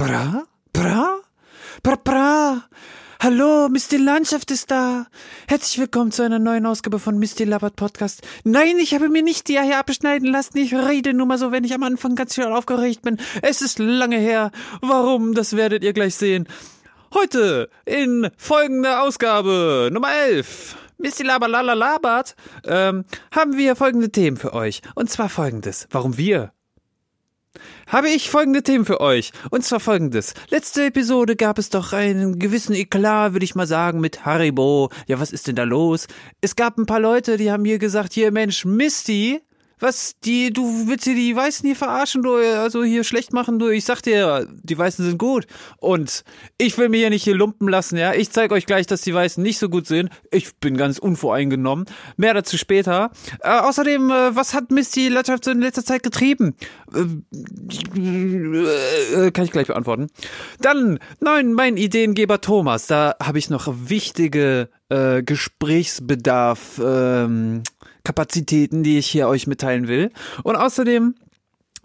Bra? Bra? Bra, bra. Hallo, Misty Landschaft ist da. Herzlich willkommen zu einer neuen Ausgabe von Misty Labert Podcast. Nein, ich habe mir nicht die Eier abschneiden lassen. Ich rede nur mal so, wenn ich am Anfang ganz schön aufgeregt bin. Es ist lange her. Warum? Das werdet ihr gleich sehen. Heute in folgender Ausgabe Nummer 11. Misty Laber Lala Labert, ähm, haben wir folgende Themen für euch. Und zwar folgendes. Warum wir? Habe ich folgende Themen für euch. Und zwar folgendes. Letzte Episode gab es doch einen gewissen Eklat, würde ich mal sagen, mit Haribo. Ja, was ist denn da los? Es gab ein paar Leute, die haben mir gesagt, hier Mensch, Misty, was, die, du willst hier die Weißen hier verarschen, du, also hier schlecht machen, du, ich sag dir, die Weißen sind gut. Und ich will mir hier nicht hier lumpen lassen, ja. Ich zeig euch gleich, dass die Weißen nicht so gut sind. Ich bin ganz unvoreingenommen. Mehr dazu später. Äh, außerdem, äh, was hat Misty Landschaft in letzter Zeit getrieben? Äh, äh, kann ich gleich beantworten. Dann, nein, mein Ideengeber Thomas. Da habe ich noch wichtige äh, Gesprächsbedarf. Ähm, Kapazitäten, die ich hier euch mitteilen will. Und außerdem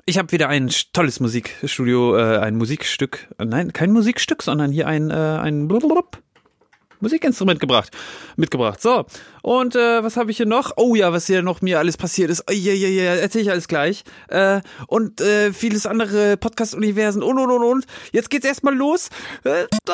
ich habe wieder ein tolles Musikstudio, äh, ein Musikstück, äh, nein, kein Musikstück, sondern hier ein, äh, ein blub, Musikinstrument gebracht, mitgebracht. So, und äh, was habe ich hier noch? Oh ja, was hier noch mir alles passiert ist. Oh, ja, ja, ja, erzähle ich alles gleich. Äh, und äh, vieles andere Podcast-Universen und, und, und, und. Jetzt geht's erstmal los. Äh, So,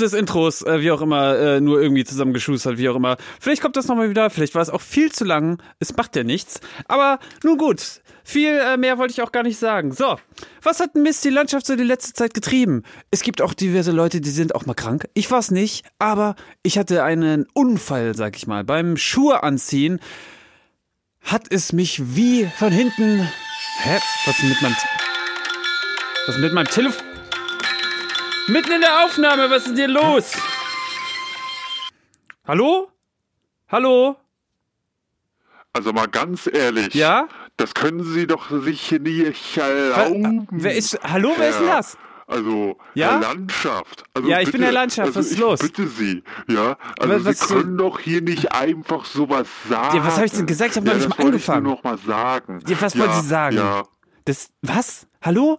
des Intros, äh, wie auch immer, äh, nur irgendwie zusammengeschustert, wie auch immer. Vielleicht kommt das nochmal wieder, vielleicht war es auch viel zu lang. Es macht ja nichts. Aber nun gut, viel äh, mehr wollte ich auch gar nicht sagen. So, was hat Mist die Landschaft so die letzte Zeit getrieben? Es gibt auch diverse Leute, die sind auch mal krank. Ich war's nicht, aber ich hatte einen Unfall, sag ich mal. Beim Schuhe anziehen hat es mich wie von hinten. Hä? Was ist mit meinem. Was ist mit meinem Telefon? Mitten in der Aufnahme, was ist hier los? Hallo? Hallo? Also mal ganz ehrlich. Ja? Das können Sie doch sich nicht erlauben. Wer ist. Hallo, wer ist denn das? Also, ja? Landschaft. Also ja, ich bitte, bin Herr Landschaft, also was ist ich los? bitte Sie, ja. Also Was- Sie können doch hier nicht einfach sowas sagen. Ja, was hab ich denn gesagt? Ich hab noch ja, nicht das mal angefangen. Ich nur noch mal sagen. Ja, was wollen Sie sagen? Ja. Das. Was? Hallo?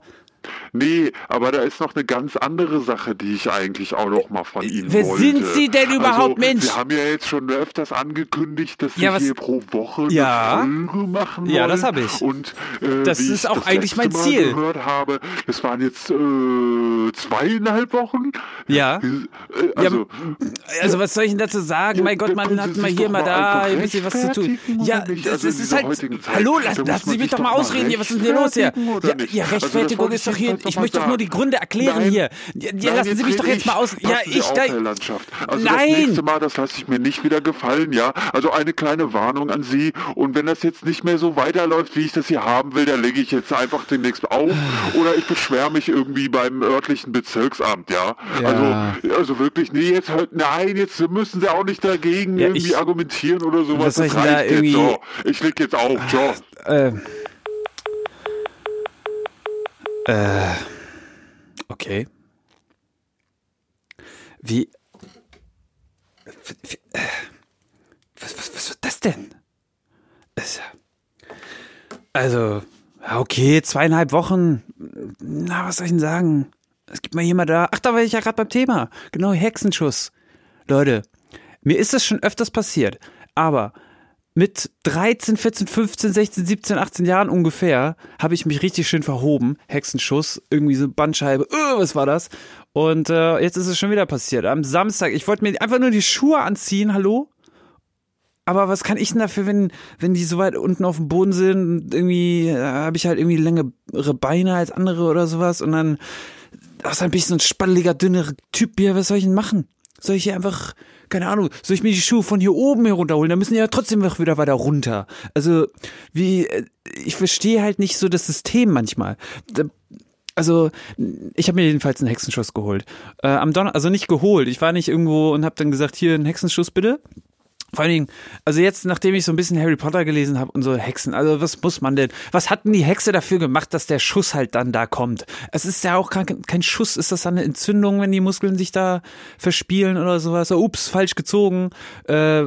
Nee, aber da ist noch eine ganz andere Sache, die ich eigentlich auch noch mal von Ihnen Wer wollte. sind Sie denn überhaupt, also, Mensch? Sie haben ja jetzt schon öfters angekündigt, dass Sie Ja, hier pro Woche eine Ja. Folge machen wollen. Ja, das hab ich. Und äh, Das ist auch das eigentlich mein letzte Mal Ziel. gehört habe, das waren jetzt äh, zweieinhalb Wochen. Ja. Äh, also, Also, was soll ich denn dazu sagen? Ja, mein Gott, man hat mal hier, doch mal da ein bisschen was zu tun. Ja, das, Also ist halt. Hallo, lassen Sie mich doch mal doch ausreden hier. Was ist denn hier los hier? Ja, ja Also Rechtfertigung ist ich doch hier. Ich möchte doch nur die. Gründe erklären Nein. hier. Ja, Nein, lassen Sie mich doch jetzt mal aus. Ja, ich. auf, Da, Herr Landschaft. Also Nein. das nächste Mal, das lasse ich mir nicht wieder gefallen, ja. Also eine kleine Warnung an Sie. Und wenn das jetzt nicht mehr so weiterläuft, wie ich das hier haben will, dann lege ich jetzt einfach demnächst auf. Oder ich beschwere mich irgendwie beim örtlichen Bezirksamt, ja. Ja. Also, also wirklich, nee, jetzt halt, nein, jetzt müssen Sie auch nicht dagegen Ja, irgendwie ich- argumentieren oder sowas. Das da reicht irgendwie- jetzt so. Ich leg jetzt auf, ciao. äh. Äh. Okay. Wie. wie äh, was, was, was wird das denn? Also, okay, zweieinhalb Wochen. Na, was soll ich denn sagen? Es gibt mal jemand da. Ach, da war ich ja gerade beim Thema. Genau, Hexenschuss. Leute, mir ist das schon öfters passiert. Aber mit 13, 14, 15, 16, 17, 18 Jahren ungefähr habe ich mich richtig schön verhoben. Hexenschuss, irgendwie so Bandscheibe. Uh, was war das? Und äh, jetzt ist es schon wieder passiert. Am Samstag, ich wollte mir einfach nur die Schuhe anziehen, hallo? Aber was kann ich denn dafür, wenn, wenn die so weit unten auf dem Boden sind? Irgendwie äh, habe ich halt irgendwie längere Beine als andere oder sowas. Und dann ist ein bisschen so ein spatteliger, dünnerer Typ hier. Was soll ich denn machen? Soll ich hier einfach, keine Ahnung, soll ich mir die Schuhe von hier oben herunterholen? Dann müssen die ja trotzdem noch wieder weiter runter. Also, wie, äh, ich verstehe halt nicht so das System manchmal. Also, ich habe mir jedenfalls einen Hexenschuss geholt. Äh, am Donner also nicht geholt. Ich war nicht irgendwo und habe dann gesagt, hier einen Hexenschuss bitte. Vor allen Dingen, also jetzt, nachdem ich so ein bisschen Harry Potter gelesen habe und so Hexen, also was muss man denn? Was hat denn die Hexe dafür gemacht, dass der Schuss halt dann da kommt? Es ist ja auch kein, kein Schuss, ist das dann eine Entzündung, wenn die Muskeln sich da verspielen oder sowas? So, ups, falsch gezogen. Äh,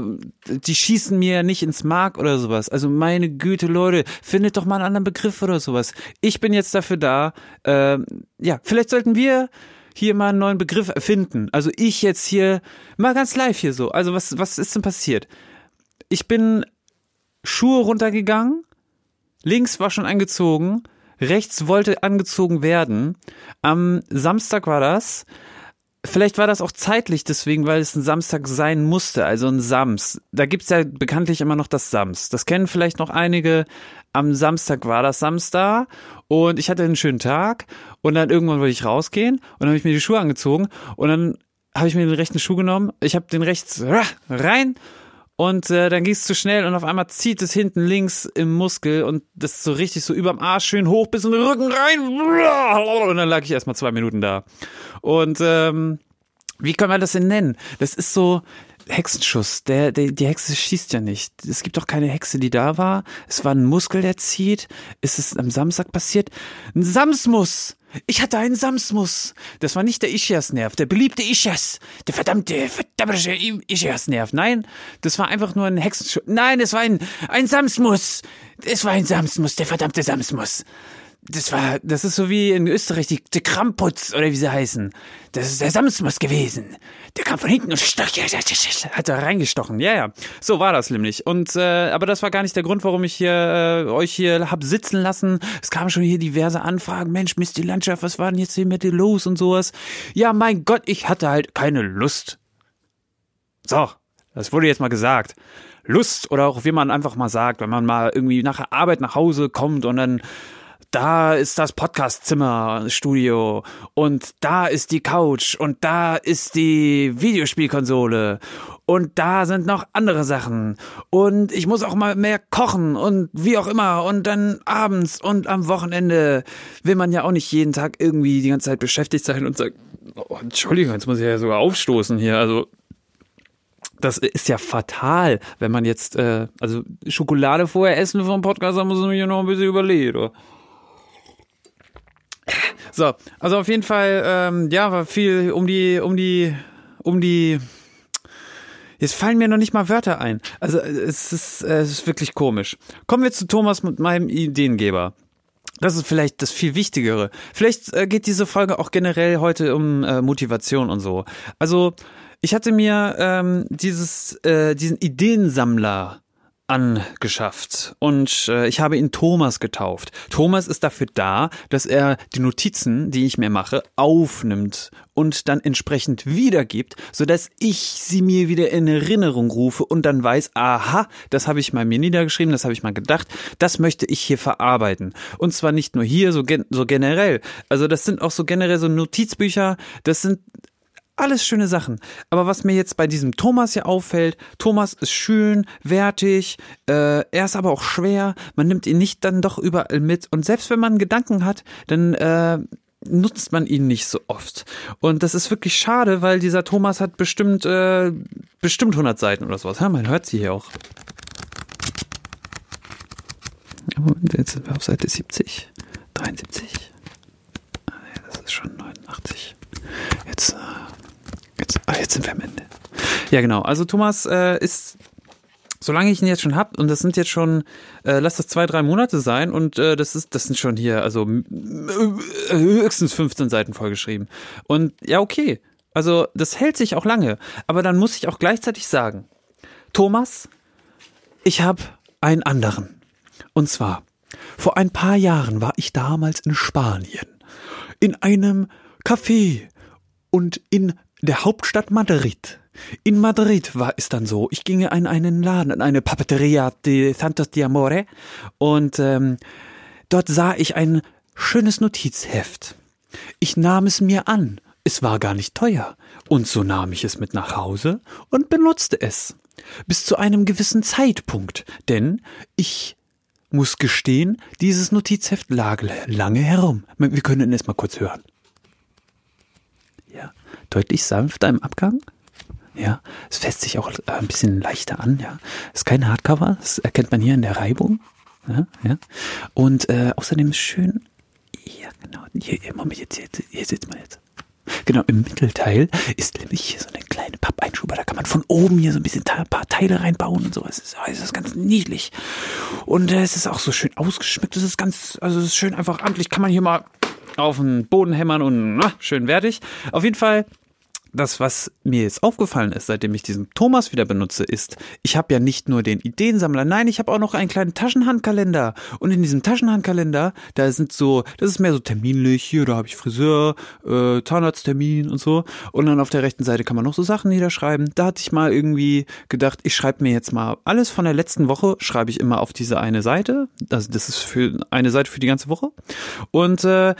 die schießen mir nicht ins Mark oder sowas. Also meine Güte, Leute, findet doch mal einen anderen Begriff oder sowas. Ich bin jetzt dafür da. Äh, ja, vielleicht sollten wir hier mal einen neuen Begriff erfinden. Also ich jetzt hier, mal ganz live hier so. Also was, was ist denn passiert? Ich bin Schuhe runtergegangen, links war schon angezogen, rechts wollte angezogen werden. Am Samstag war das. Vielleicht war das auch zeitlich deswegen, weil es ein Samstag sein musste, also ein Sams. Da gibt's ja bekanntlich immer noch das Sams. Das kennen vielleicht noch einige. Am Samstag war das Samstag und ich hatte einen schönen Tag und dann irgendwann wollte ich rausgehen und dann habe ich mir die Schuhe angezogen und dann habe ich mir den rechten Schuh genommen, ich habe den rechts rein und äh, dann ging es zu schnell und auf einmal zieht es hinten links im Muskel und das ist so richtig so überm Arsch schön hoch bis in den Rücken rein. Und dann lag ich erstmal zwei Minuten da. Und ähm, wie kann man das denn nennen? Das ist so Hexenschuss. Der, der, die Hexe schießt ja nicht. Es gibt doch keine Hexe, die da war. Es war ein Muskel, der zieht. Ist es am Samstag passiert? Ein Samsmus! Ich hatte einen Samsmus. Das war nicht der Ischias-Nerv, der beliebte Ischias. Der verdammte, verdammte Ischias-Nerv. Nein, das war einfach nur ein Hexenschuss. Nein, es war ein, ein Samsmus. Es war ein Samsmus, der verdammte Samsmus das war, das ist so wie in Österreich die, die Kramputz oder wie sie heißen. Das ist der Samsmus gewesen. Der kam von hinten und stach, hat da reingestochen. Ja, ja. So war das nämlich. Und äh, aber das war gar nicht der Grund, warum ich hier äh, euch hier hab sitzen lassen. Es kamen schon hier diverse Anfragen. Mensch, Mist, die Landschaft, was war denn jetzt hier mit dir los und sowas? Ja, mein Gott, ich hatte halt keine Lust. So, das wurde jetzt mal gesagt. Lust oder auch wie man einfach mal sagt, wenn man mal irgendwie nach der Arbeit nach Hause kommt und dann da ist das Podcastzimmer, Studio und da ist die Couch und da ist die Videospielkonsole und da sind noch andere Sachen und ich muss auch mal mehr kochen und wie auch immer und dann abends und am Wochenende will man ja auch nicht jeden Tag irgendwie die ganze Zeit beschäftigt sein und sagen, oh, Entschuldigung, jetzt muss ich ja sogar aufstoßen hier, also das ist ja fatal, wenn man jetzt, äh, also Schokolade vorher essen vom Podcast, da muss man ja noch ein bisschen überlegen, oder? So, also auf jeden Fall, ähm, ja, war viel um die, um die, um die. Jetzt fallen mir noch nicht mal Wörter ein. Also es ist, es ist wirklich komisch. Kommen wir zu Thomas mit meinem Ideengeber. Das ist vielleicht das viel Wichtigere. Vielleicht äh, geht diese Folge auch generell heute um äh, Motivation und so. Also ich hatte mir ähm, dieses, äh, diesen Ideensammler angeschafft und äh, ich habe ihn Thomas getauft. Thomas ist dafür da, dass er die Notizen, die ich mir mache, aufnimmt und dann entsprechend wiedergibt, so dass ich sie mir wieder in Erinnerung rufe und dann weiß, aha, das habe ich mal mir niedergeschrieben, das habe ich mal gedacht, das möchte ich hier verarbeiten. Und zwar nicht nur hier, so, gen so generell. Also das sind auch so generell so Notizbücher, das sind alles schöne Sachen. Aber was mir jetzt bei diesem Thomas hier auffällt, Thomas ist schön, wertig, äh, er ist aber auch schwer, man nimmt ihn nicht dann doch überall mit. Und selbst wenn man Gedanken hat, dann äh, nutzt man ihn nicht so oft. Und das ist wirklich schade, weil dieser Thomas hat bestimmt, äh, bestimmt 100 Seiten oder sowas. Ja, man hört sie hier auch. Jetzt sind wir auf Seite 70, 73. Ah, das ist schon 89. Jetzt, äh, jetzt, ah, jetzt sind wir am Ende. Ja, genau. Also Thomas äh, ist, solange ich ihn jetzt schon hab, und das sind jetzt schon, äh, lass das zwei, drei Monate sein, und äh, das ist, das sind schon hier, also höchstens 15 Seiten vollgeschrieben. Und ja, okay. Also das hält sich auch lange. Aber dann muss ich auch gleichzeitig sagen, Thomas, ich habe einen anderen. Und zwar, vor ein paar Jahren war ich damals in Spanien. In einem Café und in der Hauptstadt Madrid. In Madrid war es dann so, ich ginge in einen Laden, in eine Papeteria de Santos de Amore und ähm, dort sah ich ein schönes Notizheft. Ich nahm es mir an, es war gar nicht teuer, und so nahm ich es mit nach Hause und benutzte es. Bis zu einem gewissen Zeitpunkt, denn ich muss gestehen, dieses Notizheft lag lange herum. Wir können es mal kurz hören. Deutlich sanfter im Abgang. Ja, es fässt sich auch ein bisschen leichter an, ja. Ist kein Hardcover, das erkennt man hier in der Reibung. Ja, ja. Und äh, außerdem ist schön, ja genau, hier, Moment, jetzt, hier, hier sitzt man jetzt. Genau, im Mittelteil ist nämlich hier so eine kleine Pappeinschuber. Da kann man von oben hier so ein bisschen ein paar Teile reinbauen und so. Es ist, es ist ganz niedlich. Und äh, es ist auch so schön ausgeschmückt. Es ist ganz, also es ist schön einfach amtlich. Kann man hier mal auf den Boden hämmern und na, schön wertig. Auf jeden Fall das, was mir jetzt aufgefallen ist, seitdem ich diesen Thomas wieder benutze, ist, ich habe ja nicht nur den Ideensammler, nein, ich habe auch noch einen kleinen Taschenhandkalender. Und in diesem Taschenhandkalender, da sind so, das ist mehr so terminlich, hier, da habe ich Friseur, äh, Zahnarzttermin und so. Und dann auf der rechten Seite kann man noch so Sachen niederschreiben. Da hatte ich mal irgendwie gedacht, ich schreibe mir jetzt mal alles von der letzten Woche, schreibe ich immer auf diese eine Seite. Also das ist für eine Seite für die ganze Woche. Und äh,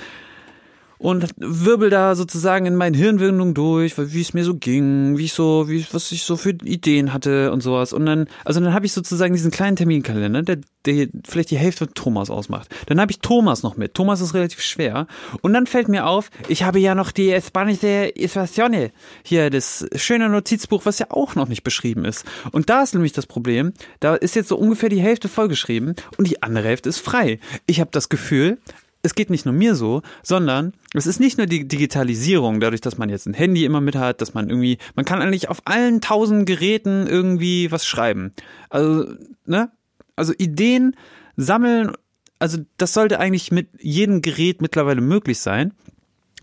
und wirbel da sozusagen in meinen Hirnwindungen durch, wie es mir so ging, wie ich so, wie was ich so für Ideen hatte und sowas. Und dann, also dann habe ich sozusagen diesen kleinen Terminkalender, der, der vielleicht die Hälfte Thomas ausmacht. Dann habe ich Thomas noch mit. Thomas ist relativ schwer. Und dann fällt mir auf, ich habe ja noch die Espanische Estacione. Hier, das schöne Notizbuch, was ja auch noch nicht beschrieben ist. Und da ist nämlich das Problem, da ist jetzt so ungefähr die Hälfte vollgeschrieben und die andere Hälfte ist frei. Ich habe das Gefühl, es geht nicht nur mir so, sondern es ist nicht nur die Digitalisierung, dadurch, dass man jetzt ein Handy immer mit hat, dass man irgendwie, man kann eigentlich auf allen tausend Geräten irgendwie was schreiben. Also, ne? Also Ideen sammeln, also das sollte eigentlich mit jedem Gerät mittlerweile möglich sein.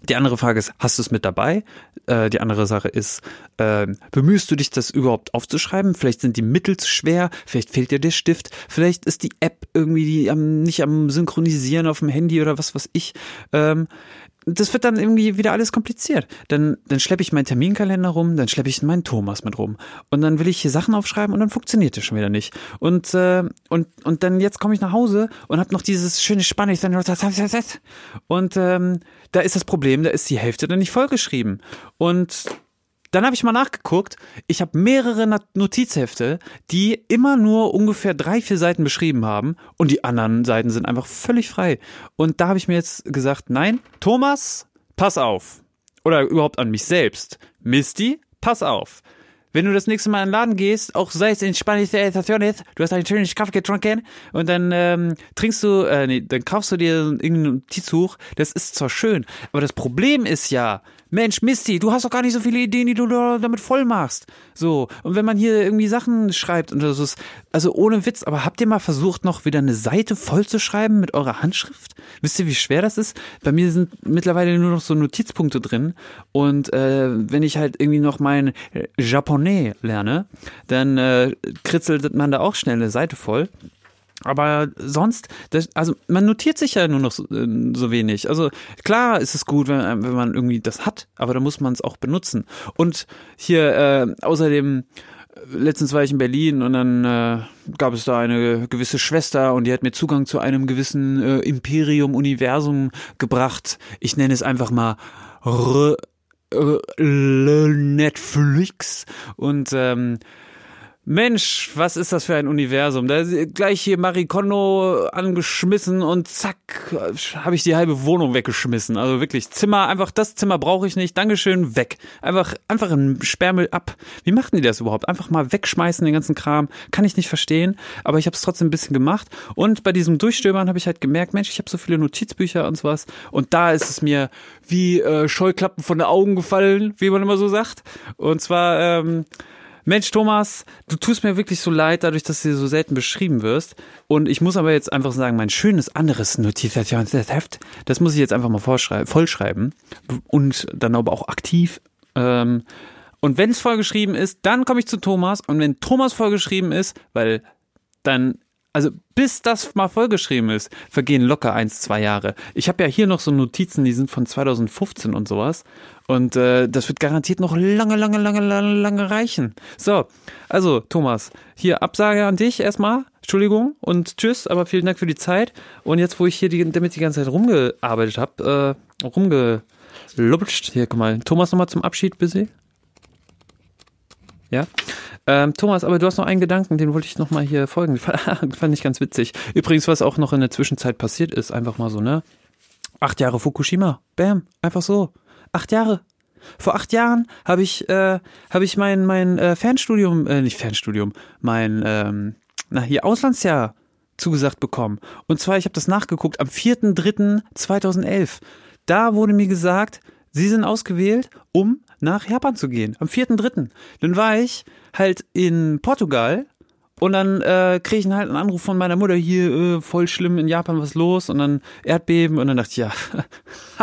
Die andere Frage ist, hast du es mit dabei? Äh, die andere Sache ist, äh, bemühst du dich, das überhaupt aufzuschreiben? Vielleicht sind die Mittel zu schwer, vielleicht fehlt dir der Stift, vielleicht ist die App irgendwie die am, nicht am Synchronisieren auf dem Handy oder was weiß ich. Ähm, das wird dann irgendwie wieder alles kompliziert. Dann, dann schleppe ich meinen Terminkalender rum, dann schleppe ich meinen Thomas mit rum. Und dann will ich hier Sachen aufschreiben und dann funktioniert das schon wieder nicht. Und, äh, und, und dann jetzt komme ich nach Hause und habe noch dieses schöne Spanisch. Und ähm, da ist das Problem, da ist die Hälfte dann nicht vollgeschrieben. Und dann habe ich mal nachgeguckt. Ich habe mehrere Notizhefte, die immer nur ungefähr drei, vier Seiten beschrieben haben und die anderen Seiten sind einfach völlig frei. Und da habe ich mir jetzt gesagt, nein, Thomas, pass auf. Oder überhaupt an mich selbst. Misty, pass auf. Wenn du das nächste Mal in den Laden gehst, auch sei es in Spanisch du hast einen schönen Kaffee getrunken und dann ähm, trinkst du, äh, nee, dann kaufst du dir irgendein Notizbuch, das ist zwar schön, aber das Problem ist ja, Mensch, Misty, du hast doch gar nicht so viele Ideen, die du damit voll machst. So, und wenn man hier irgendwie Sachen schreibt und das ist, also ohne Witz, aber habt ihr mal versucht, noch wieder eine Seite voll zu schreiben mit eurer Handschrift? Wisst ihr, wie schwer das ist? Bei mir sind mittlerweile nur noch so Notizpunkte drin und äh, wenn ich halt irgendwie noch mein Japonais lerne, dann äh, kritzelt man da auch schnell eine Seite voll. Aber sonst, das, also man notiert sich ja nur noch so, äh, so, wenig. Also klar ist es gut, wenn, wenn man irgendwie das hat, aber da muss man es auch benutzen. Und hier äh, außerdem, letztens war ich in Berlin und dann äh, gab es da eine gewisse Schwester und die hat mir Zugang zu einem gewissen äh, Imperium-Universum gebracht. Ich nenne es einfach mal R äh, Netflix und ähm, Mensch, was ist das für ein Universum? Da ist gleich hier Marikondo angeschmissen und zack, habe ich die halbe Wohnung weggeschmissen. Also wirklich, Zimmer, einfach das Zimmer brauche ich nicht. Dankeschön, weg. Einfach, einfach ein Sperrmüll ab. Wie machten die das überhaupt? Einfach mal wegschmeißen, den ganzen Kram. Kann ich nicht verstehen, aber ich habe es trotzdem ein bisschen gemacht. Und bei diesem Durchstöbern habe ich halt gemerkt, Mensch, ich habe so viele Notizbücher und sowas. Und da ist es mir wie äh, Scheuklappen von den Augen gefallen, wie man immer so sagt. Und zwar, ähm, Mensch, Thomas, du tust mir wirklich so leid, dadurch, dass du so selten beschrieben wirst. Und ich muss aber jetzt einfach sagen, mein schönes anderes Notizationsheft, das muss ich jetzt einfach mal vollschreiben und dann aber auch aktiv. Ähm, und wenn es vollgeschrieben ist, dann komme ich zu Thomas. Und wenn Thomas vollgeschrieben ist, weil dann also bis das mal vollgeschrieben ist, vergehen locker eins, zwei Jahre. Ich habe ja hier noch so Notizen, die sind von 2015 und sowas. Und äh, das wird garantiert noch lange, lange, lange, lange, lange reichen. So, also Thomas, hier Absage an dich erstmal. Entschuldigung und tschüss, aber vielen Dank für die Zeit. Und jetzt, wo ich hier die, damit die ganze Zeit rumgearbeitet habe, äh, rumgelutscht. Hier, guck mal, Thomas nochmal zum Abschied, busy. Ja. Ähm, Thomas, aber du hast noch einen Gedanken, den wollte ich nochmal hier folgen. Fand ich ganz witzig. Übrigens, was auch noch in der Zwischenzeit passiert ist, einfach mal so, ne? Acht Jahre Fukushima. Bam. Einfach so. Acht Jahre. Vor acht Jahren habe ich, äh, hab ich mein, mein äh, Fernstudium, äh, nicht Fernstudium, mein, ähm, na hier Auslandsjahr zugesagt bekommen. Und zwar, ich habe das nachgeguckt, am 4.3.2011. Da wurde mir gesagt, Sie sind ausgewählt, um nach Japan zu gehen. Am 4.3. Dann war ich halt in Portugal und dann äh, kriege ich halt einen Anruf von meiner Mutter, hier, äh, voll schlimm in Japan, was los? Und dann Erdbeben. Und dann dachte ich, ja,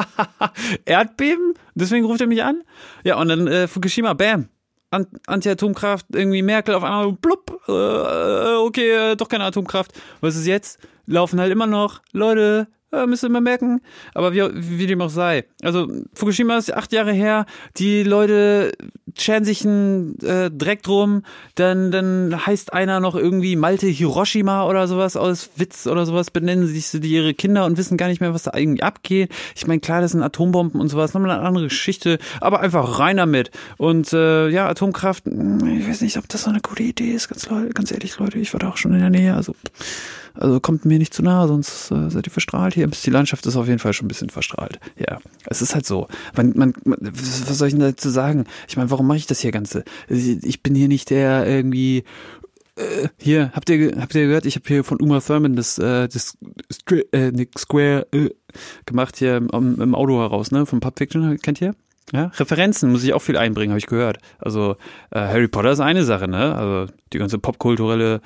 Erdbeben? Deswegen ruft er mich an? Ja, und dann äh, Fukushima, bam. Anti-Atomkraft, irgendwie Merkel auf einmal, blub, äh, okay, äh, doch keine Atomkraft. Was ist jetzt? Laufen halt immer noch, Leute, ja, müsst ihr mal merken. Aber wie, wie dem auch sei. Also, Fukushima ist acht Jahre her. Die Leute scheren sich einen äh, Dreck drum. Dann, dann heißt einer noch irgendwie Malte Hiroshima oder sowas aus Witz oder sowas. Benennen sich die ihre Kinder und wissen gar nicht mehr, was da irgendwie abgeht. Ich meine, klar, das sind Atombomben und sowas. Nochmal eine andere Geschichte. Aber einfach rein damit. Und äh, ja, Atomkraft, hm, ich weiß nicht, ob das so eine gute Idee ist. Ganz, ganz ehrlich, Leute, ich war da auch schon in der Nähe. Also. Also kommt mir nicht zu nahe, sonst äh, seid ihr verstrahlt hier. Die Landschaft ist auf jeden Fall schon ein bisschen verstrahlt. Ja, es ist halt so. Man, man, was soll ich denn dazu sagen? Ich meine, warum mache ich das hier Ganze? Ich bin hier nicht der irgendwie äh, hier, habt ihr, habt ihr gehört, ich habe hier von Uma Thurman das, äh, das äh, Square äh, gemacht hier im, im Auto heraus, ne? Von Pulp Fiction, kennt ihr? Ja, Referenzen muss ich auch viel einbringen, habe ich gehört. Also äh, Harry Potter ist eine Sache, ne? Also die ganze popkulturelle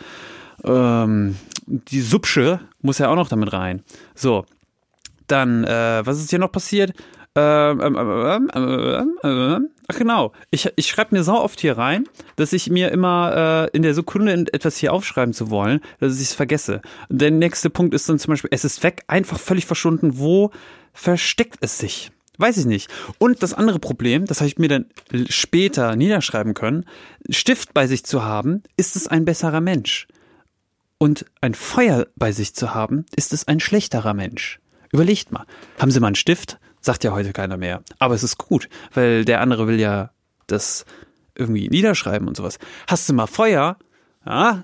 ähm, die Subsche muss ja auch noch damit rein. So, dann, äh, was ist hier noch passiert? Ähm, ähm, ähm, Ach genau, ich, ich schreibe mir so oft hier rein, dass ich mir immer äh, in der Sekunde etwas hier aufschreiben zu wollen, dass ich es vergesse. Der nächste Punkt ist dann zum Beispiel, es ist weg, einfach völlig verschwunden. Wo versteckt es sich? Weiß ich nicht. Und das andere Problem, das habe ich mir dann später niederschreiben können, Stift bei sich zu haben, ist es ein besserer Mensch und ein Feuer bei sich zu haben, ist es ein schlechterer Mensch. Überlegt mal. Haben Sie mal einen Stift? Sagt ja heute keiner mehr. Aber es ist gut, weil der andere will ja das irgendwie niederschreiben und sowas. Hast du mal Feuer? Ja?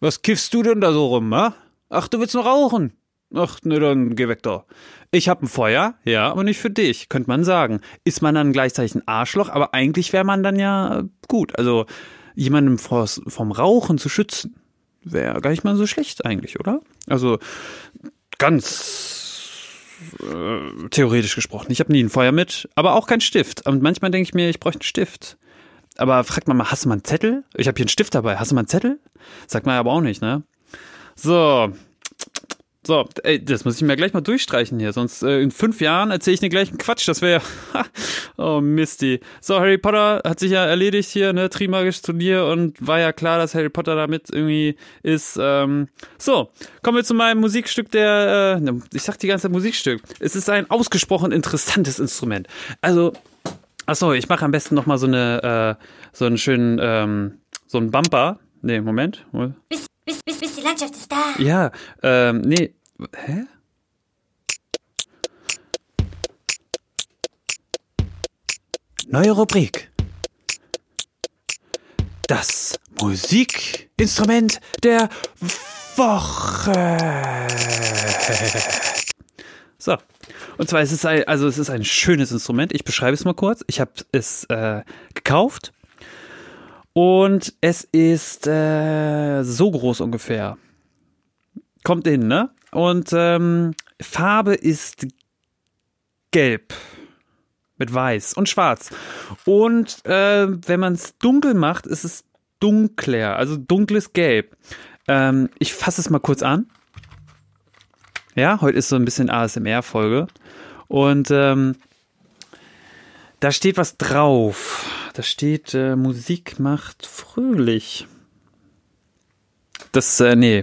Was kiffst du denn da so rum, ha? Ach, du willst noch rauchen? Ach, ne, dann geh weg da. Ich hab ein Feuer, ja, aber nicht für dich, könnte man sagen. Ist man dann gleichzeitig ein Arschloch, aber eigentlich wäre man dann ja gut. Also jemandem vom Rauchen zu schützen wäre gar nicht mal so schlecht eigentlich, oder? Also ganz äh, theoretisch gesprochen. Ich habe nie ein Feuer mit, aber auch kein Stift. Und manchmal denke ich mir, ich bräuchte einen Stift. Aber fragt man mal, hast du mal einen Zettel? Ich habe hier einen Stift dabei. Hast du mal einen Zettel? Sagt man aber auch nicht, ne? So, so, ey, das muss ich mir gleich mal durchstreichen hier, sonst äh, in fünf Jahren erzähle ich den gleichen Quatsch. Das wäre ja. oh Misty. So, Harry Potter hat sich ja erledigt hier, ne, Trimagisches Turnier und war ja klar, dass Harry Potter damit irgendwie ist. Ähm, so, kommen wir zu meinem Musikstück der, äh, ich sag die ganze Zeit Musikstück. Es ist ein ausgesprochen interessantes Instrument. Also, ach so, ich mache am besten noch mal so eine, äh, so einen schönen, ähm, so einen Bumper. Nee, Moment. Bis, bis, bis, bis die Landschaft ist da. Ja, ähm, nee. Hä? Neue Rubrik. Das Musikinstrument der Woche. So. Und zwar ist es ein, also es ist ein schönes Instrument. Ich beschreibe es mal kurz. Ich habe es äh, gekauft und es ist äh, so groß ungefähr. Kommt hin, ne? Und ähm, Farbe ist gelb mit weiß und schwarz. Und äh, wenn man es dunkel macht, ist es dunkler, also dunkles Gelb. Ähm, ich fasse es mal kurz an. Ja, heute ist so ein bisschen ASMR-Folge. Und ähm, da steht was drauf. Da steht, äh, Musik macht fröhlich. Das, äh, nee.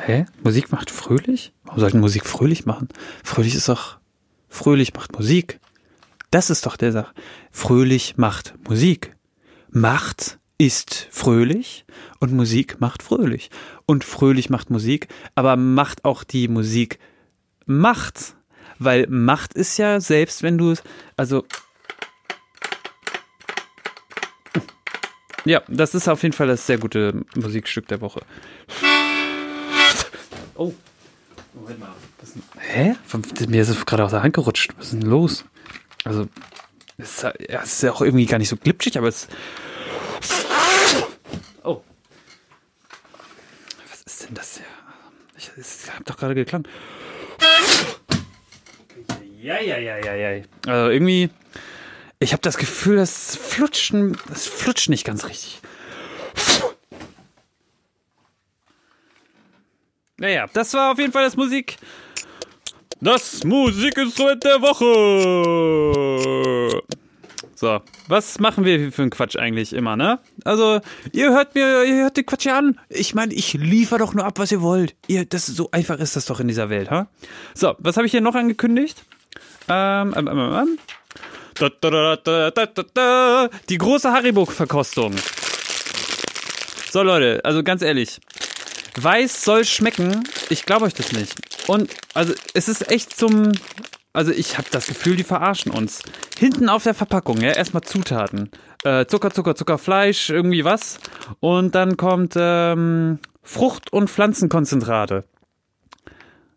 Hä? Musik macht fröhlich? Warum sollten Musik fröhlich machen? Fröhlich ist doch, fröhlich macht Musik. Das ist doch der Sache. Fröhlich macht Musik. Macht ist fröhlich und Musik macht fröhlich. Und fröhlich macht Musik, aber macht auch die Musik Macht. Weil Macht ist ja selbst, wenn du es, also Ja, das ist auf jeden Fall das sehr gute Musikstück der Woche. Oh. Moment mal. Hä? Mir ist es gerade aus der Hand gerutscht. Was ist denn los? Also, es ist, ja, auch irgendwie gar nicht so glitschig, aber es. Oh. Was ist denn das hier? Ich, es hat doch gerade geklungen. Ja, ja, ja, ja, ja. Also irgendwie, ich habe das Gefühl, das Flutschen, das flutscht nicht ganz richtig. Naja, das war auf jeden Fall das Musik. Das Musikinstrument der Woche. So, was machen wir für einen Quatsch eigentlich immer, ne? Also, ihr hört mir, ihr hört den Quatsch ja an. Ich meine, ich liefere doch nur ab, was ihr wollt. Ihr, das so einfach ist das doch in dieser Welt, ha? So, was habe ich hier noch angekündigt? Ähm, ähm, ähm, ähm. Da, da, da, Die große Haribo-Verkostung. So, Leute, also ganz ehrlich. Weiß soll schmecken. Ich glaube euch das nicht. Und also es ist echt zum. Also ich habe das Gefühl, die verarschen uns. Hinten auf der Verpackung, ja, erstmal Zutaten. Äh, Zucker, Zucker, Zucker, Fleisch, irgendwie was. Und dann kommt ähm, Frucht- und Pflanzenkonzentrate.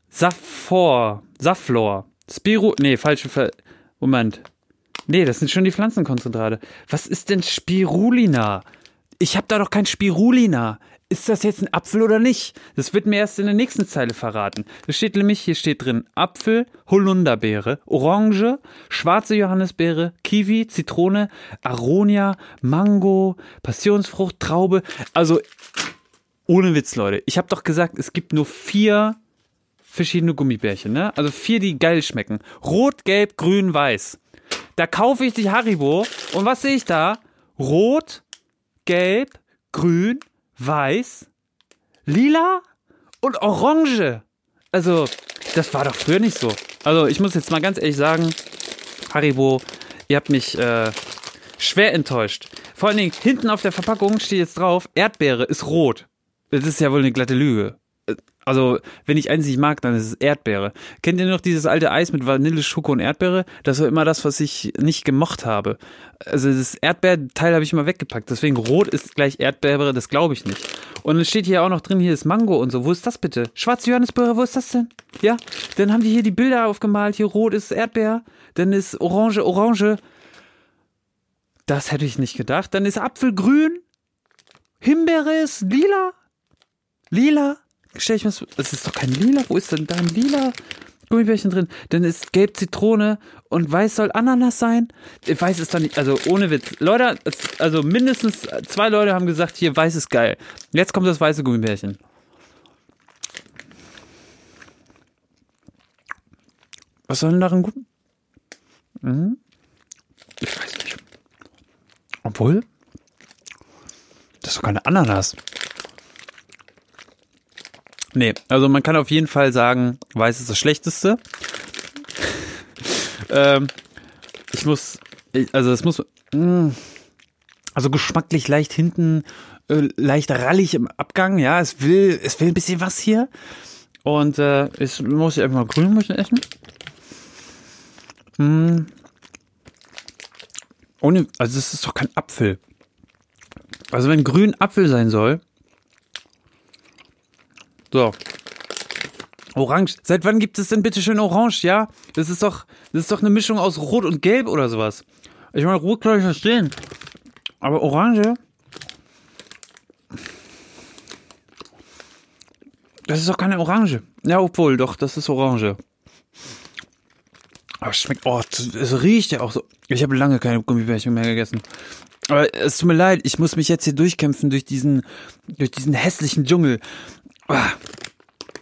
Safor, Saflor, Spiro, nee, falsche, Ver Moment. Nee, das sind schon die Pflanzenkonzentrate. Was ist denn Spirulina? Ich habe da doch kein Spirulina ist das jetzt ein Apfel oder nicht? Das wird mir erst in der nächsten Zeile verraten. Da steht nämlich, hier steht drin Apfel, Holunderbeere, Orange, schwarze Johannisbeere, Kiwi, Zitrone, Aronia, Mango, Passionsfrucht, Traube. Also, ohne Witz, Leute. Ich habe doch gesagt, es gibt nur vier verschiedene Gummibärchen, ne? Also vier, die geil schmecken. Rot, Gelb, Grün, Weiß. Da kaufe ich die Haribo und was sehe ich da? Rot, Gelb, Grün, weiß, lila und orange. Also, das war doch früher nicht so. Also, ich muss jetzt mal ganz ehrlich sagen, Haribo, ihr habt mich äh, schwer enttäuscht. Vor allen Dingen, hinten auf der Verpackung steht jetzt drauf, Erdbeere ist rot. Das ist ja wohl eine glatte Lüge. Also, wenn ich eins nicht mag, dann ist es Erdbeere. Kennt ihr noch dieses alte Eis mit Vanille, Schoko und Erdbeere? Das war immer das, was ich nicht gemocht habe. Also, das Erdbeerteil habe ich immer weggepackt. Deswegen rot ist gleich Erdbeere, das glaube ich nicht. Und es steht hier auch noch drin, hier ist Mango und so. Wo ist das bitte? Schwarze Johannisbeere, wo ist das denn? Ja, dann haben die hier die Bilder aufgemalt. Hier rot ist Erdbeer, dann ist Orange, Orange. Das hätte ich nicht gedacht. Dann ist Apfel grün, Himbeere ist lila, lila, stell ich mir so, das ist doch kein Lila, wo ist denn da ein Lila Gummibärchen drin? Dann ist gelb Zitrone und weiß soll Ananas sein. Weiß ist doch nicht, also ohne Witz. Leute, also mindestens zwei Leute haben gesagt, hier weiß ist geil. Jetzt kommt das weiße Gummibärchen. Was soll denn darin gut? Mhm. Ich weiß nicht. Obwohl, das ist doch keine Ananas. Nee, also man kann auf jeden Fall sagen, weiß ist das Schlechteste. ähm, ich muss, also es muss, mh, mm, also geschmacklich leicht hinten, äh, leicht rallig im Abgang, ja, es will, es will ein bisschen was hier. Und äh, ich muss ich einfach mal Grünmüchen essen. Hm. Ohne, also es ist doch kein Apfel. Also wenn grün Apfel sein soll, so. Orange. Seit wann gibt es denn bitte schön Orange, ja? Das ist doch, das ist doch eine Mischung aus Rot und Gelb oder sowas. Ich meine, Rot kann ich verstehen. Aber Orange? Das ist doch keine Orange. Ja, obwohl, doch, das ist Orange. Aber es schmeckt, oh, es riecht ja auch so. Ich habe lange keine Gummibärchen mehr gegessen. Aber es tut mir leid, ich muss mich jetzt hier durchkämpfen durch diesen, durch diesen hässlichen Dschungel. Ah.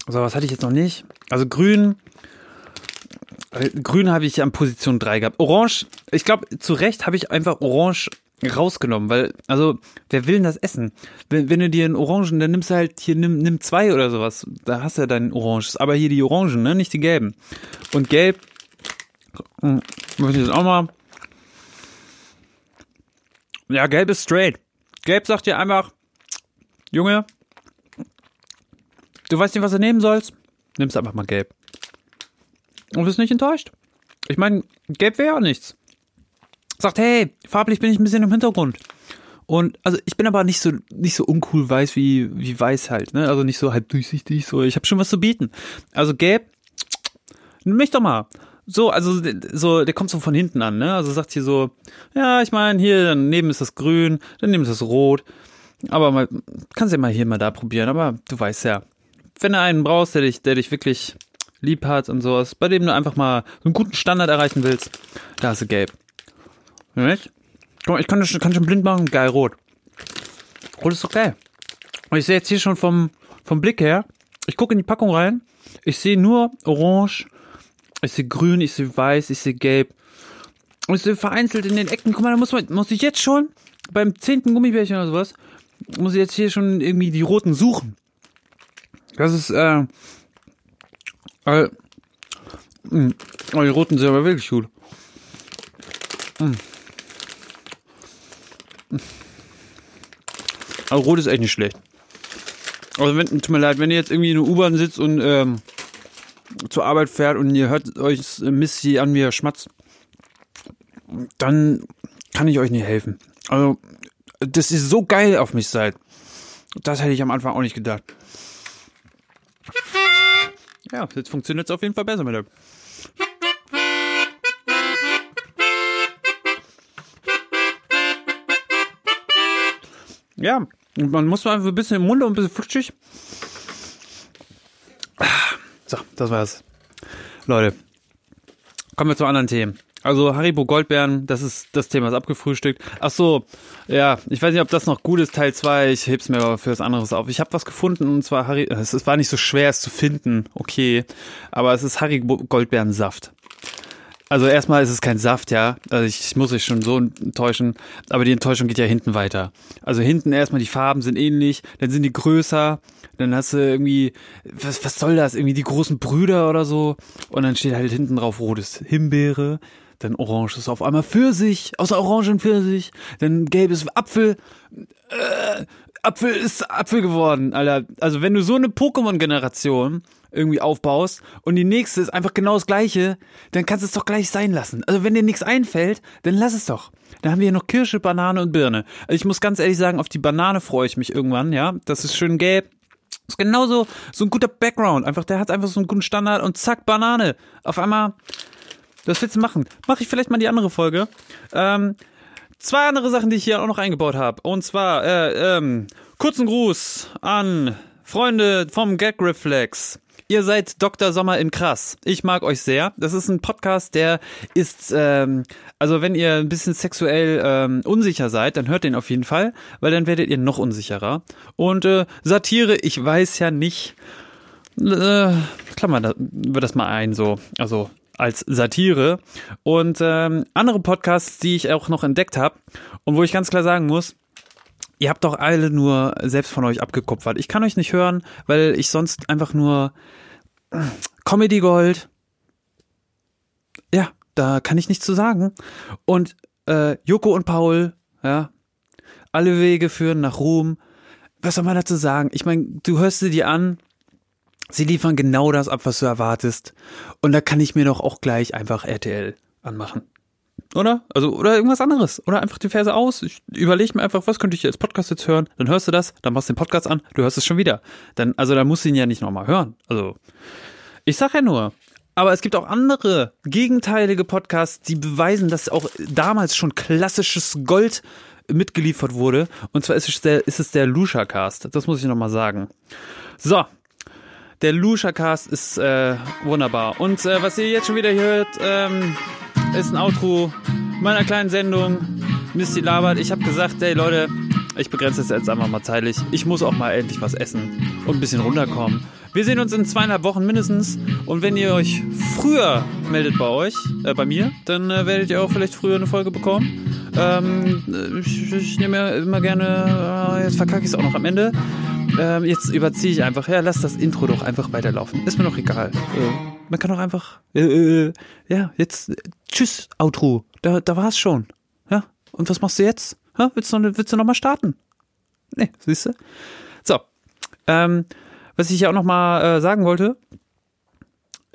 So, was hatte ich jetzt noch nicht? Also grün. Äh, grün habe ich an Position 3 gehabt. Orange, ich glaube, zu Recht habe ich einfach Orange rausgenommen, weil, also, wer will denn das essen? Wenn, wenn du dir einen Orangen, dann nimmst du halt hier, nimm, nimm zwei oder sowas. Da hast du ja deinen Oranges. Aber hier die Orangen, ne? Nicht die gelben. Und gelb, hm, möchte ich das auch mal. Ja, gelb ist straight. Gelb sagt dir einfach, Junge, du weißt nicht, was du nehmen sollst, nimmst einfach mal gelb. Und bist nicht enttäuscht. Ich meine, gelb wäre ja nichts. Sagt, hey, farblich bin ich ein bisschen im Hintergrund. Und also ich bin aber nicht so nicht so uncool weiß wie wie weiß halt, ne? Also nicht so halb durchsichtig, so ich habe schon was zu bieten. Also gelb, nimm mich doch mal. So, also so, der kommt so von hinten an, ne? Also sagt hier so, ja, ich meine, hier daneben ist das grün, daneben ist das rot. Aber mal, kannst ja mal hier mal da probieren, aber du weißt ja, wenn du einen brauchst, der dich, der dich wirklich lieb hat und sowas, bei dem du einfach mal so einen guten Standard erreichen willst, da hast du gelb. Nicht? Guck mal, ich kann, das, kann schon blind machen, geil, rot. Rot ist doch geil. Und ich sehe jetzt hier schon vom, vom Blick her, ich gucke in die Packung rein, ich sehe nur orange, ich sehe grün, ich sehe weiß, ich sehe gelb. Und ich sehe vereinzelt in den Ecken, guck mal, da muss man, muss ich jetzt schon beim zehnten Gummibärchen oder sowas, muss ich jetzt hier schon irgendwie die roten suchen. Das ist, äh, äh, mh, oh, die roten sind aber wirklich gut. Mh. Aber rot ist echt nicht schlecht. Also wenn, tut mir leid, wenn ihr jetzt irgendwie in der U-Bahn sitzt und ähm, zur Arbeit fährt und ihr hört euch Missy an, er schmatzt, dann kann ich euch nicht helfen. Also, das ist so geil auf mich seid. Das hätte ich am Anfang auch nicht gedacht. Ja, jetzt funktioniert es auf jeden Fall besser mit der. Ja, man muss einfach ein bisschen im Mund und ein bisschen flutschig. So, das war's. Leute, kommen wir zu anderen Themen. Also Haribo Goldbeeren, das ist das Thema, ist abgefrühstückt. Ach so, ja, ich weiß nicht, ob das noch gut ist, Teil 2, ich heb's mir aber für was anderes auf. Ich habe was gefunden und zwar Harry, es war nicht so schwer es zu finden, okay, aber es ist Haribo Goldbeerensaft. Also erstmal ist es kein Saft, ja. Also ich, ich muss euch schon so enttäuschen, aber die Enttäuschung geht ja hinten weiter. Also hinten erstmal die Farben sind ähnlich, dann sind die größer, dann hast du irgendwie, was, was soll das? Irgendwie die großen Brüder oder so. Und dann steht halt hinten drauf rotes Himbeere, dann orange ist auf einmal Pfirsich, außer Orange und Pfirsich, dann gelbes Apfel. Äh, Apfel ist Apfel geworden, Alter. Also wenn du so eine Pokémon-Generation irgendwie aufbaust und die nächste ist einfach genau das gleiche, dann kannst du es doch gleich sein lassen. Also wenn dir nichts einfällt, dann lass es doch. Dann haben wir hier noch Kirsche, Banane und Birne. Also ich muss ganz ehrlich sagen, auf die Banane freue ich mich irgendwann, ja. Das ist schön gelb. Ist genauso so ein guter Background. Einfach, der hat einfach so einen guten Standard und zack, Banane. Auf einmal, das willst du machen. Mache ich vielleicht mal die andere Folge. Ähm, zwei andere Sachen, die ich hier auch noch eingebaut habe. Und zwar, äh, ähm, kurzen Gruß an Freunde vom Gag Reflex. Ihr seid Dr. Sommer in Krass. Ich mag euch sehr. Das ist ein Podcast, der ist, ähm, also wenn ihr ein bisschen sexuell ähm, unsicher seid, dann hört den auf jeden Fall, weil dann werdet ihr noch unsicherer. Und äh, Satire, ich weiß ja nicht, äh, klammern wir das mal ein, so, also als Satire. Und ähm, andere Podcasts, die ich auch noch entdeckt habe und wo ich ganz klar sagen muss, Ihr habt doch alle nur selbst von euch abgekupfert. Ich kann euch nicht hören, weil ich sonst einfach nur Comedy Gold. Ja, da kann ich nichts zu sagen. Und äh, Joko und Paul, ja, alle Wege führen nach Ruhm. Was soll man dazu sagen? Ich meine, du hörst sie dir an, sie liefern genau das ab, was du erwartest. Und da kann ich mir doch auch gleich einfach RTL anmachen. Oder? Also, oder irgendwas anderes. Oder einfach die Verse aus. Ich überlege mir einfach, was könnte ich als Podcast jetzt hören? Dann hörst du das, dann machst du den Podcast an, du hörst es schon wieder. Dann, also, da musst du ihn ja nicht nochmal hören. Also, ich sag ja nur. Aber es gibt auch andere gegenteilige Podcasts, die beweisen, dass auch damals schon klassisches Gold mitgeliefert wurde. Und zwar ist es der, ist es der Lucia Cast. Das muss ich nochmal sagen. So. Der Lucia Cast ist äh, wunderbar. Und äh, was ihr jetzt schon wieder hört, ähm, ist ein Outro meiner kleinen Sendung. Misty labert. Ich habe gesagt, ey Leute, Ich begrenze es jetzt einfach mal zeitlich. Ich muss auch mal endlich was essen und ein bisschen runterkommen. Wir sehen uns in zweieinhalb Wochen mindestens. Und wenn ihr euch früher meldet bei euch, äh, bei mir, dann äh, werdet ihr auch vielleicht früher eine Folge bekommen. Ähm, ich, ich nehme ja immer gerne, äh, jetzt verkacke ich es auch noch am Ende. Ähm, jetzt überziehe ich einfach. Ja, lass das Intro doch einfach weiterlaufen. Ist mir doch egal. Äh, man kann doch einfach. Äh, äh, ja, jetzt. Äh, tschüss, Outro. Da, da war's schon. Ja. Und was machst du jetzt? Ha? Willst du, willst du noch mal starten? Nee, siehst du? So. Ähm, was ich ja auch noch mal äh, sagen wollte,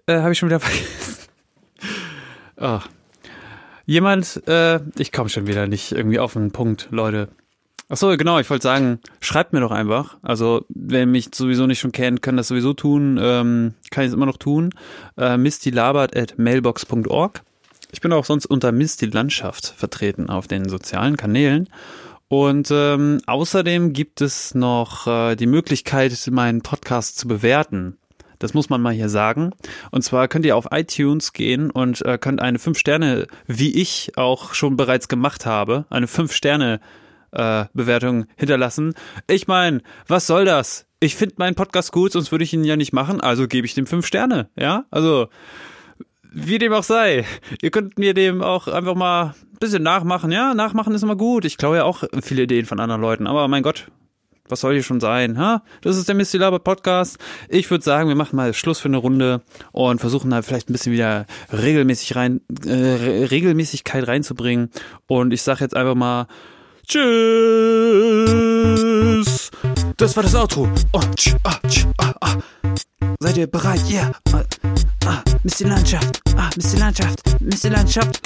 äh, habe ich schon wieder vergessen. oh. Jemand, äh, ich komme schon wieder nicht irgendwie auf den Punkt, Leute. Ach so, genau, ich wollte sagen, schreibt mir doch einfach. Also, wer mich sowieso nicht schon kennt, kann das sowieso tun, ähm, kann ich es immer noch tun. Äh, at mailbox.org. Ich bin auch sonst unter Misty Landschaft vertreten auf den sozialen Kanälen. Und ähm, außerdem gibt es noch äh, die Möglichkeit, meinen Podcast zu bewerten. Das muss man mal hier sagen. Und zwar könnt ihr auf iTunes gehen und äh, könnt eine 5 Sterne, wie ich auch schon bereits gemacht habe, eine 5 Sterne äh, Bewertung hinterlassen. Ich meine, was soll das? Ich finde meinen Podcast gut, sonst würde ich ihn ja nicht machen, also gebe ich dem fünf Sterne, ja? Also, wie dem auch sei. Ihr könnt mir dem auch einfach mal ein bisschen nachmachen, ja? Nachmachen ist immer gut. Ich klaue ja auch viele Ideen von anderen Leuten, aber mein Gott, was soll hier schon sein? Ha? Das ist der Misty Laber Podcast. Ich würde sagen, wir machen mal Schluss für eine Runde und versuchen da vielleicht ein bisschen wieder regelmäßig rein, äh, Regelmäßigkeit reinzubringen. Und ich sage jetzt einfach mal Tschüss. Das war das Outro. Oh, tsch, ah, tsch, ah, ah. Seid ihr bereit? Ja. Yeah. Ah, die Landschaft. Ah, die Landschaft. Die Landschaft.